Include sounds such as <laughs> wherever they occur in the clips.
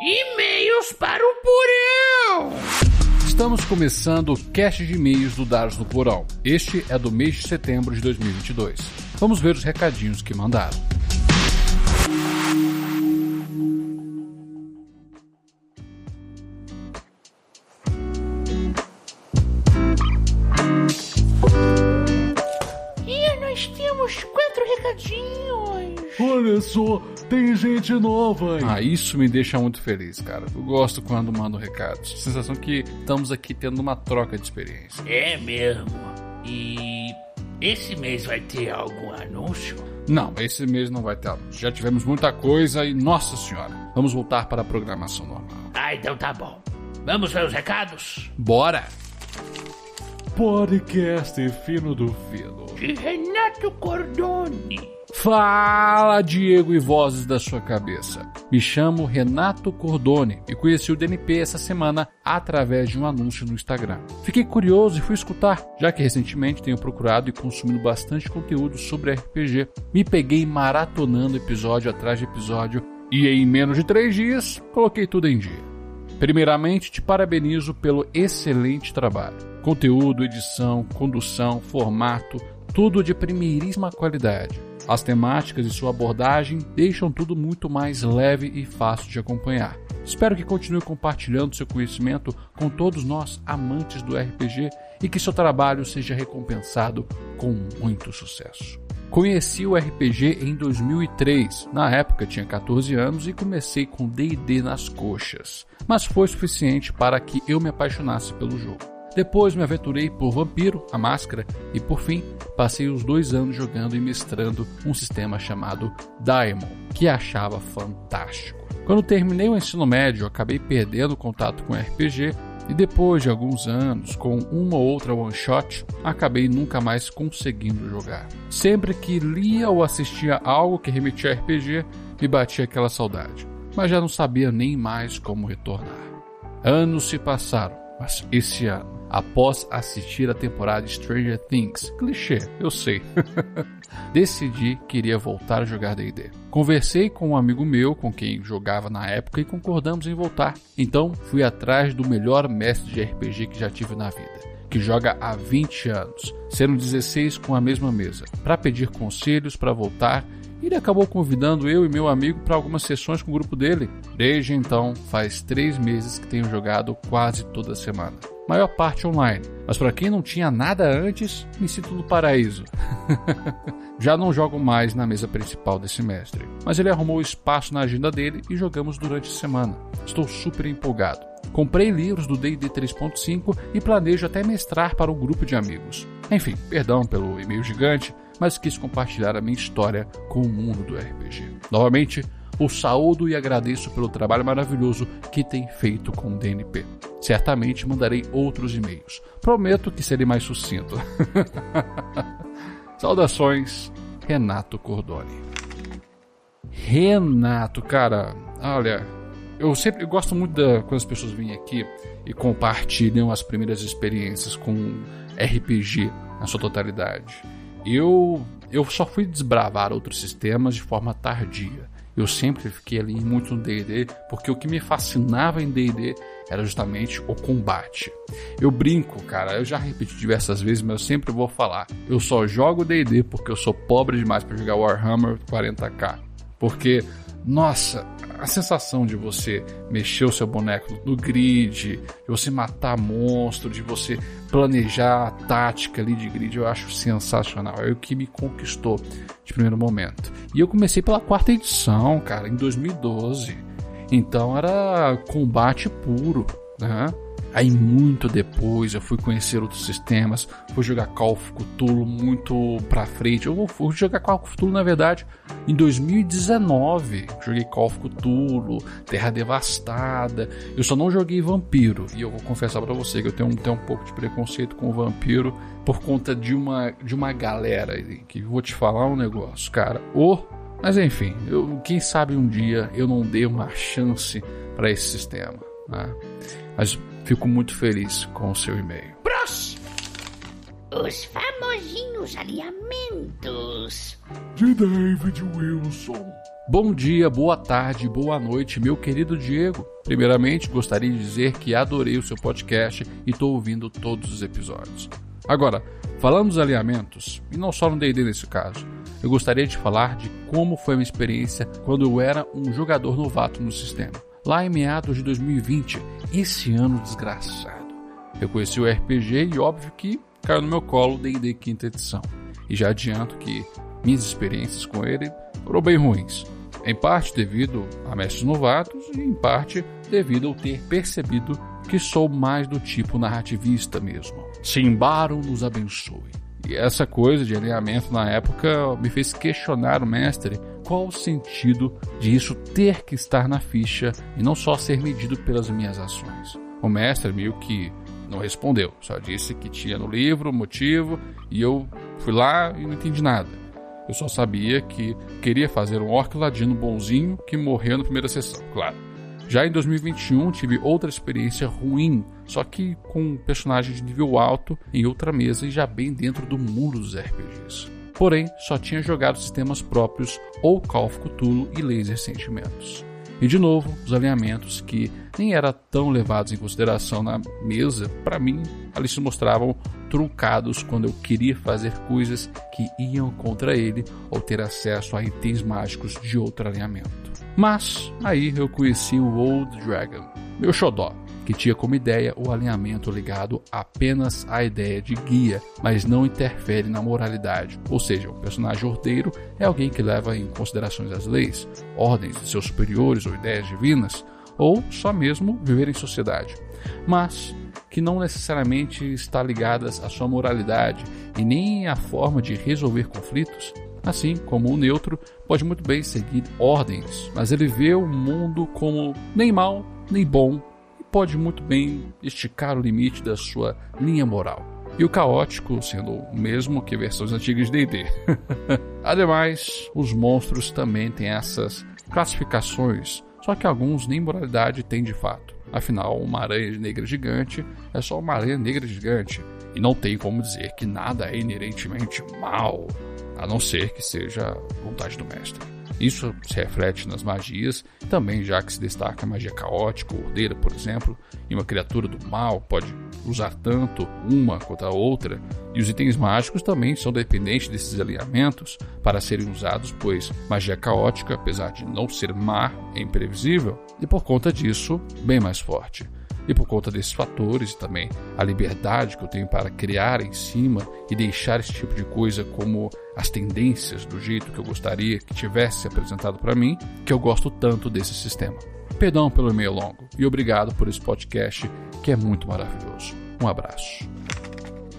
E-mails para o Porão! Estamos começando o cast de e-mails do Dados no Porão. Este é do mês de setembro de 2022. Vamos ver os recadinhos que mandaram. E nós temos quatro recadinhos. Olha só, tem gente nova aí. Ah, isso me deixa muito feliz, cara. Eu gosto quando mando recados. Sensação que estamos aqui tendo uma troca de experiência. É mesmo. E esse mês vai ter algum anúncio? Não, esse mês não vai ter anúncio. Já tivemos muita coisa e, nossa senhora, vamos voltar para a programação normal. Ah, então tá bom. Vamos ver os recados? Bora! Podcast Fino do Fino. De Renato Cordoni. Fala, Diego e vozes da sua cabeça. Me chamo Renato Cordone e conheci o DNP essa semana através de um anúncio no Instagram. Fiquei curioso e fui escutar, já que recentemente tenho procurado e consumido bastante conteúdo sobre RPG. Me peguei maratonando episódio atrás de episódio e em menos de três dias coloquei tudo em dia. Primeiramente, te parabenizo pelo excelente trabalho. Conteúdo, edição, condução, formato, tudo de primeiríssima qualidade. As temáticas e sua abordagem deixam tudo muito mais leve e fácil de acompanhar. Espero que continue compartilhando seu conhecimento com todos nós amantes do RPG e que seu trabalho seja recompensado com muito sucesso. Conheci o RPG em 2003. Na época tinha 14 anos e comecei com D&D nas coxas, mas foi suficiente para que eu me apaixonasse pelo jogo. Depois me aventurei por Vampiro, a Máscara, e por fim passei os dois anos jogando e mestrando um sistema chamado Daemon, que achava fantástico. Quando terminei o ensino médio, acabei perdendo contato com RPG e depois de alguns anos, com uma ou outra one shot, acabei nunca mais conseguindo jogar. Sempre que lia ou assistia algo que remetia a RPG, me batia aquela saudade, mas já não sabia nem mais como retornar. Anos se passaram, esse ano após assistir a temporada Stranger Things. Clichê, eu sei. <laughs> Decidi que iria voltar a jogar D&D. Conversei com um amigo meu com quem jogava na época e concordamos em voltar. Então fui atrás do melhor mestre de RPG que já tive na vida que joga há 20 anos, sendo 16 com a mesma mesa, para pedir conselhos para voltar. Ele acabou convidando eu e meu amigo para algumas sessões com o grupo dele. Desde então, faz três meses que tenho jogado quase toda semana maior parte online. Mas para quem não tinha nada antes, me sinto no paraíso. <laughs> Já não jogo mais na mesa principal desse mestre, mas ele arrumou espaço na agenda dele e jogamos durante a semana. Estou super empolgado. Comprei livros do D&D 3.5 e planejo até mestrar para um grupo de amigos. Enfim, perdão pelo e-mail gigante, mas quis compartilhar a minha história com o mundo do RPG. Novamente, o saúdo e agradeço pelo trabalho maravilhoso que tem feito com o DNP. Certamente mandarei outros e-mails. Prometo que serei mais sucinto. <laughs> Saudações, Renato Cordoni. Renato, cara, olha, eu sempre gosto muito da, quando as pessoas vêm aqui e compartilham as primeiras experiências com RPG na sua totalidade. Eu, eu só fui desbravar outros sistemas de forma tardia. Eu sempre fiquei ali muito no D&D, porque o que me fascinava em D&D era justamente o combate. Eu brinco, cara, eu já repeti diversas vezes, mas eu sempre vou falar. Eu só jogo D&D porque eu sou pobre demais para jogar Warhammer 40k. Porque, nossa, a sensação de você mexer o seu boneco no grid, de você matar monstro, de você planejar a tática ali de grid, eu acho sensacional. É o que me conquistou de primeiro momento. E eu comecei pela quarta edição, cara, em 2012. Então era combate puro, né? Aí muito depois eu fui conhecer outros sistemas, fui jogar Call of Cthulhu muito pra frente. Eu fui jogar Call of Cthulhu na verdade em 2019. Joguei Call of Cthulhu, Terra Devastada. Eu só não joguei Vampiro e eu vou confessar para você que eu tenho, tenho um pouco de preconceito com o Vampiro por conta de uma de uma galera que vou te falar um negócio, cara. Oh, mas enfim, eu, quem sabe um dia eu não dei uma chance para esse sistema. Né? Mas fico muito feliz com o seu e-mail. Próximo! Os famosos famosinhos alinhamentos. De David Wilson. Bom dia, boa tarde, boa noite, meu querido Diego. Primeiramente, gostaria de dizer que adorei o seu podcast e estou ouvindo todos os episódios. Agora, falando dos alinhamentos, e não só no D&D nesse caso, eu gostaria de falar de como foi a minha experiência quando eu era um jogador novato no sistema. Lá em meados de 2020, esse ano desgraçado. Eu conheci o RPG e óbvio que caiu no meu colo D&D quinta edição. E já adianto que minhas experiências com ele foram bem ruins. Em parte devido a mestres novatos e em parte devido ao ter percebido que sou mais do tipo narrativista mesmo. Simbaron nos abençoe. E essa coisa de alinhamento na época me fez questionar o mestre qual o sentido de isso ter que estar na ficha e não só ser medido pelas minhas ações. O mestre meio que não respondeu, só disse que tinha no livro o motivo e eu fui lá e não entendi nada. Eu só sabia que queria fazer um orc ladino bonzinho que morreu na primeira sessão, claro. Já em 2021 tive outra experiência ruim, só que com personagem de nível alto em outra mesa e já bem dentro do mundo dos RPGs. Porém, só tinha jogado sistemas próprios ou Call of Cthulhu e Laser Sentimentos. E de novo, os alinhamentos que nem eram tão levados em consideração na mesa, para mim, ali se mostravam truncados quando eu queria fazer coisas que iam contra ele ou ter acesso a itens mágicos de outro alinhamento. Mas aí eu conheci o Old Dragon, meu xodó, que tinha como ideia o alinhamento ligado apenas à ideia de guia, mas não interfere na moralidade. Ou seja, um personagem ordeiro é alguém que leva em considerações as leis, ordens de seus superiores ou ideias divinas, ou só mesmo viver em sociedade. Mas que não necessariamente está ligadas à sua moralidade e nem à forma de resolver conflitos, assim como o neutro pode muito bem seguir ordens, mas ele vê o mundo como nem mal nem bom pode muito bem esticar o limite da sua linha moral. E o caótico sendo o mesmo que versões antigas de D&D. <laughs> Ademais, os monstros também têm essas classificações, só que alguns nem moralidade têm de fato. Afinal, uma aranha negra gigante é só uma aranha negra gigante, e não tem como dizer que nada é inerentemente mal, a não ser que seja vontade do mestre. Isso se reflete nas magias, também já que se destaca a magia caótica, ordeira, por exemplo, e uma criatura do mal pode usar tanto uma quanto a outra, e os itens mágicos também são dependentes desses alinhamentos para serem usados, pois magia caótica, apesar de não ser má, é imprevisível, e por conta disso, bem mais forte. E por conta desses fatores e também a liberdade que eu tenho para criar em cima e deixar esse tipo de coisa como as tendências do jeito que eu gostaria que tivesse apresentado para mim, que eu gosto tanto desse sistema. Perdão pelo e-mail longo e obrigado por esse podcast que é muito maravilhoso. Um abraço.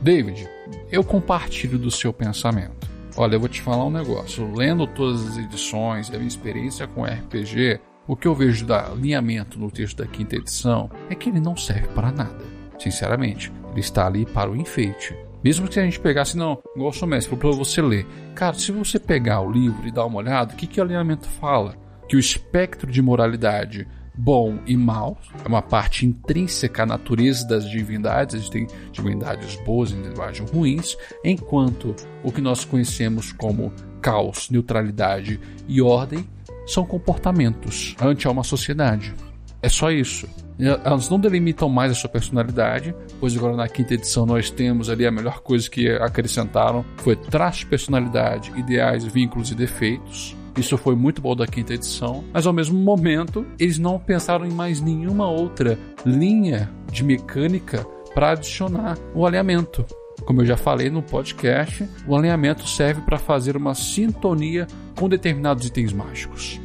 David, eu compartilho do seu pensamento. Olha, eu vou te falar um negócio. Lendo todas as edições e a minha experiência com RPG, o que eu vejo da alinhamento no texto da quinta edição é que ele não serve para nada. Sinceramente, ele está ali para o enfeite. Mesmo que a gente pegasse, não, igual o mestre, para você ler. Cara, se você pegar o livro e dar uma olhada, o que, que o alinhamento fala? Que o espectro de moralidade bom e mal é uma parte intrínseca à natureza das divindades. A gente tem divindades boas e divindades ruins, enquanto o que nós conhecemos como caos, neutralidade e ordem são comportamentos ante uma sociedade. É só isso. Elas não delimitam mais a sua personalidade, pois agora na quinta edição nós temos ali a melhor coisa que acrescentaram foi traços de personalidade, ideais, vínculos e defeitos. Isso foi muito bom da quinta edição, mas ao mesmo momento eles não pensaram em mais nenhuma outra linha de mecânica para adicionar o alinhamento. Como eu já falei no podcast, o alinhamento serve para fazer uma sintonia com determinados itens mágicos.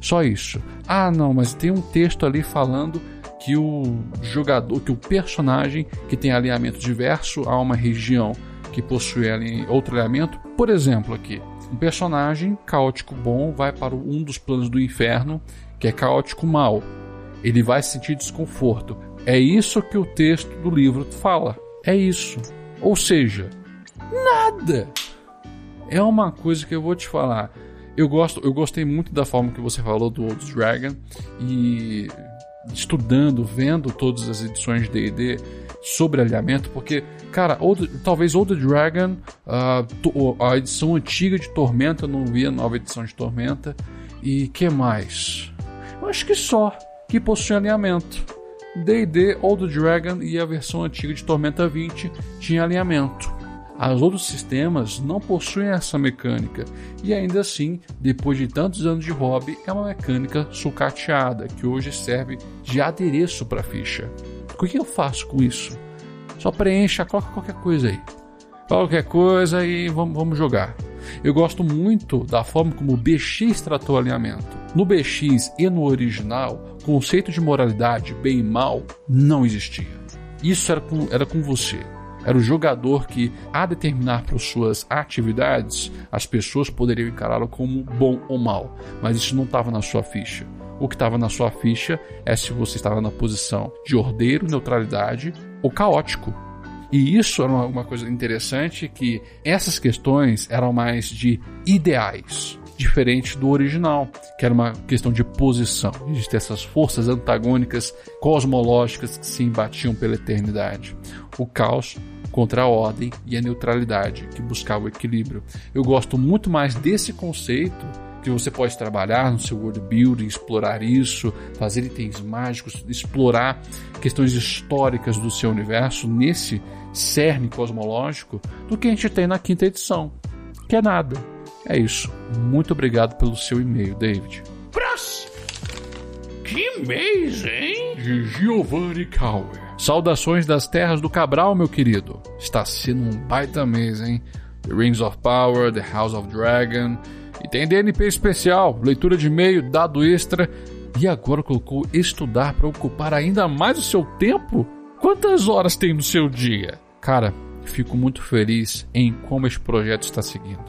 Só isso. Ah, não, mas tem um texto ali falando que o jogador, que o personagem que tem alinhamento diverso a uma região que possui outro alinhamento, por exemplo, aqui, um personagem caótico bom vai para um dos planos do inferno, que é caótico mal. Ele vai sentir desconforto. É isso que o texto do livro fala. É isso. Ou seja, nada. É uma coisa que eu vou te falar. Eu gosto, eu gostei muito da forma que você falou do Old Dragon e estudando, vendo todas as edições de D&D, sobre alinhamento, porque, cara, Old, talvez Old Dragon, uh, a edição antiga de Tormenta, não vi a nova edição de Tormenta. E que mais? Eu acho que só que possui alinhamento. D&D Old Dragon e a versão antiga de Tormenta 20 tinha alinhamento. Os outros sistemas não possuem essa mecânica e ainda assim, depois de tantos anos de hobby, é uma mecânica sucateada que hoje serve de adereço para a ficha. O que eu faço com isso? Só preencha, coloca qualquer coisa aí. Qualquer coisa e vamos, vamos jogar. Eu gosto muito da forma como o BX tratou o alinhamento. No BX e no original, conceito de moralidade, bem e mal, não existia. Isso era com, era com você. Era o jogador que, a determinar suas atividades, as pessoas poderiam encará-lo como bom ou mal, mas isso não estava na sua ficha. O que estava na sua ficha é se você estava na posição de ordeiro, neutralidade ou caótico. E isso era uma coisa interessante que essas questões eram mais de ideais, diferente do original, que era uma questão de posição, de ter essas forças antagônicas cosmológicas que se embatiam pela eternidade. O caos contra a ordem e a neutralidade, que buscava o equilíbrio. Eu gosto muito mais desse conceito que você pode trabalhar no seu world building, explorar isso, fazer itens mágicos, explorar questões históricas do seu universo nesse cerne cosmológico do que a gente tem na quinta edição. Que é nada. É isso. Muito obrigado pelo seu e-mail, David. Próximo. Que mês, hein? De Giovanni Cauer. Saudações das terras do Cabral, meu querido. Está sendo um baita mês, hein? The Rings of Power, The House of Dragon. E tem DNP especial, leitura de e-mail, dado extra. E agora colocou estudar para ocupar ainda mais o seu tempo? Quantas horas tem no seu dia? Cara, fico muito feliz em como este projeto está seguindo.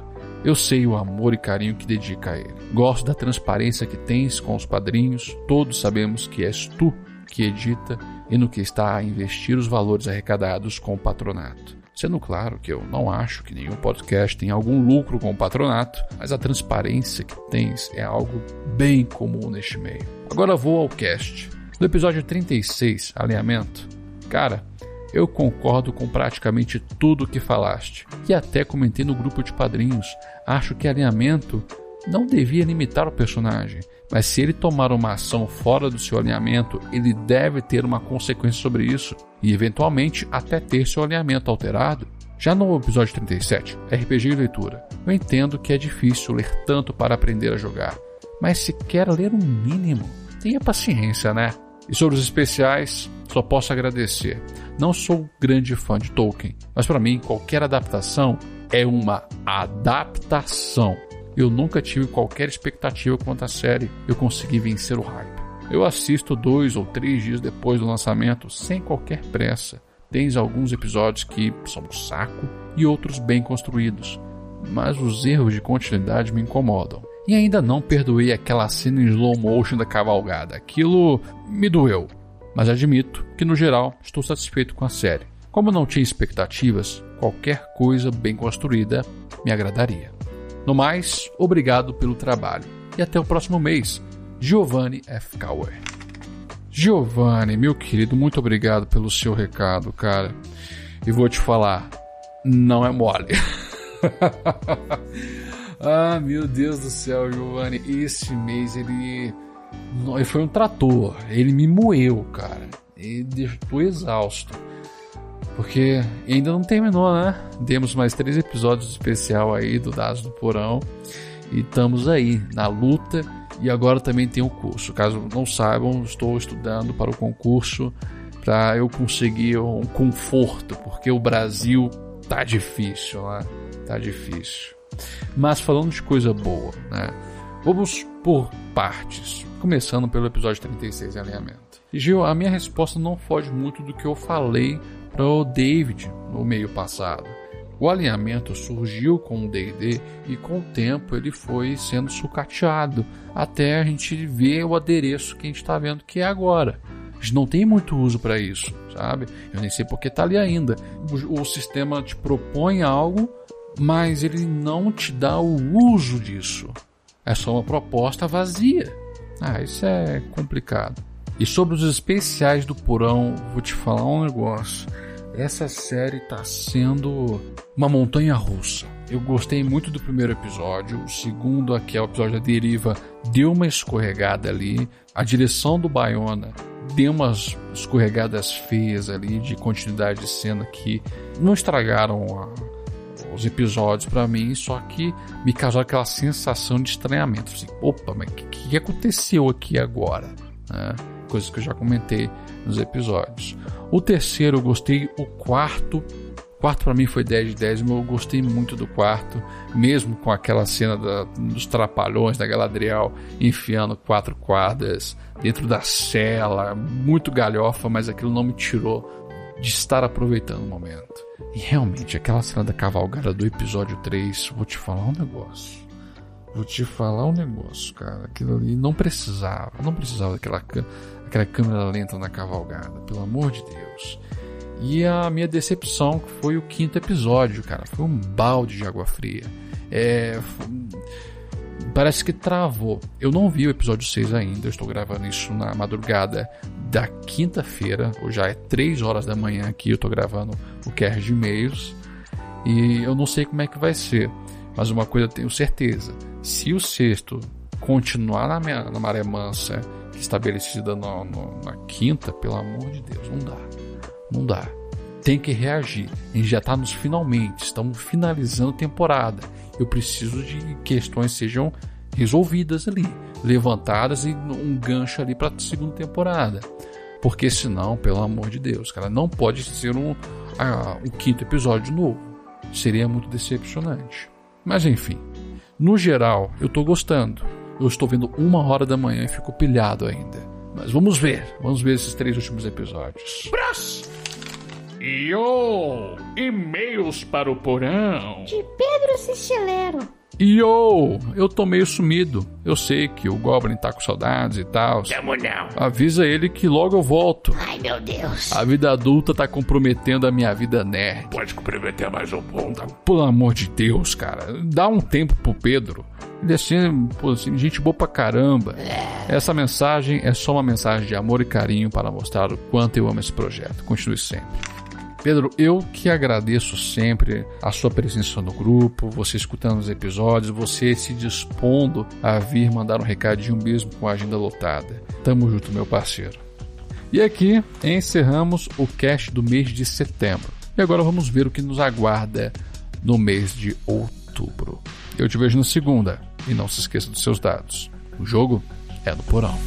Eu sei o amor e carinho que dedica a ele. Gosto da transparência que tens com os padrinhos. Todos sabemos que és tu que edita e no que está a investir os valores arrecadados com o patronato. Sendo claro que eu não acho que nenhum podcast tenha algum lucro com o patronato, mas a transparência que tens é algo bem comum neste meio. Agora vou ao cast. No episódio 36, Alinhamento, cara, eu concordo com praticamente tudo o que falaste. E até comentei no grupo de padrinhos. Acho que alinhamento não devia limitar o personagem, mas se ele tomar uma ação fora do seu alinhamento, ele deve ter uma consequência sobre isso e eventualmente até ter seu alinhamento alterado. Já no episódio 37, RPG e leitura, eu entendo que é difícil ler tanto para aprender a jogar, mas se quer ler um mínimo, tenha paciência, né? E sobre os especiais, só posso agradecer. Não sou grande fã de Tolkien, mas para mim qualquer adaptação é uma adaptação. Eu nunca tive qualquer expectativa quanto à série, eu consegui vencer o hype. Eu assisto dois ou três dias depois do lançamento sem qualquer pressa. Tens alguns episódios que são um saco e outros bem construídos, mas os erros de continuidade me incomodam. E ainda não perdoei aquela cena em slow motion da cavalgada. Aquilo me doeu. Mas admito que no geral estou satisfeito com a série. Como não tinha expectativas, qualquer coisa bem construída me agradaria. No mais, obrigado pelo trabalho e até o próximo mês. Giovanni F. Kauer. Giovanni, meu querido, muito obrigado pelo seu recado, cara. E vou te falar, não é mole. <laughs> ah, meu Deus do céu, Giovanni, esse mês ele, ele foi um trator. Ele me moeu, cara. Ele estou exausto. Porque ainda não terminou, né? Temos mais três episódios especial aí do Dados do Porão. E estamos aí na luta. E agora também tem o curso. Caso não saibam, estou estudando para o concurso para eu conseguir um conforto, porque o Brasil tá difícil, né? Tá difícil. Mas falando de coisa boa, né? Vamos por partes, começando pelo episódio 36 em alinhamento. Gil, a minha resposta não foge muito do que eu falei para o David no meio passado. O alinhamento surgiu com o D&D e com o tempo ele foi sendo sucateado até a gente ver o adereço que a gente está vendo que é agora. A gente não tem muito uso para isso, sabe? Eu nem sei porque está ali ainda. O, o sistema te propõe algo, mas ele não te dá o uso disso. É só uma proposta vazia. Ah, isso é complicado. E sobre os especiais do Porão, vou te falar um negócio. Essa série tá sendo uma montanha russa. Eu gostei muito do primeiro episódio. O segundo, aqui é o episódio da deriva, deu uma escorregada ali. A direção do Bayona deu umas escorregadas feias ali de continuidade de cena que não estragaram a, os episódios para mim, só que me causou aquela sensação de estranhamento. Assim, opa, mas o que, que, aconteceu aqui agora? Né? Coisas que eu já comentei nos episódios. O terceiro eu gostei, o quarto quarto para mim foi 10 de 10, mas eu gostei muito do quarto, mesmo com aquela cena da, dos trapalhões da Galadriel enfiando quatro quadras dentro da cela, muito galhofa, mas aquilo não me tirou de estar aproveitando o momento. E realmente, aquela cena da cavalgada do episódio 3, vou te falar um negócio. Vou te falar um negócio, cara. Aquilo ali não precisava, não precisava daquela aquela câmera lenta na cavalgada, pelo amor de Deus. E a minha decepção foi o quinto episódio, cara. Foi um balde de água fria. É. Parece que travou. Eu não vi o episódio 6 ainda. Eu estou gravando isso na madrugada da quinta-feira. Ou já é 3 horas da manhã aqui. Eu estou gravando o QR de e-mails. E eu não sei como é que vai ser. Mas uma coisa eu tenho certeza: se o sexto continuar na, minha, na maré mansa estabelecida no, no, na quinta, pelo amor de Deus, não dá. Não dá. Tem que reagir. A gente já está nos finalmente, estamos finalizando a temporada. Eu preciso de questões sejam resolvidas ali, levantadas e um gancho ali para a segunda temporada. Porque senão, pelo amor de Deus, cara, não pode ser um, ah, um quinto episódio novo. Seria muito decepcionante. Mas enfim, no geral, eu estou gostando. Eu estou vendo uma hora da manhã e fico pilhado ainda. Mas vamos ver, vamos ver esses três últimos episódios. Próximo! Yo! E-mails para o porão. De Pedro Sicilero. Yo! Eu tô meio sumido. Eu sei que o Goblin tá com saudades e tal. Tamo não. Avisa ele que logo eu volto. Ai, meu Deus. A vida adulta tá comprometendo a minha vida nerd. Pode comprometer mais um pouco. Pelo amor de Deus, cara. Dá um tempo pro Pedro. Ele é assim, pô, assim, gente boa pra caramba. Essa mensagem é só uma mensagem de amor e carinho para mostrar o quanto eu amo esse projeto. Continue sempre. Pedro, eu que agradeço sempre a sua presença no grupo, você escutando os episódios, você se dispondo a vir mandar um recadinho mesmo com a agenda lotada. Tamo junto, meu parceiro. E aqui encerramos o cast do mês de setembro. E agora vamos ver o que nos aguarda no mês de outubro. Eu te vejo na segunda e não se esqueça dos seus dados. O jogo é no porão.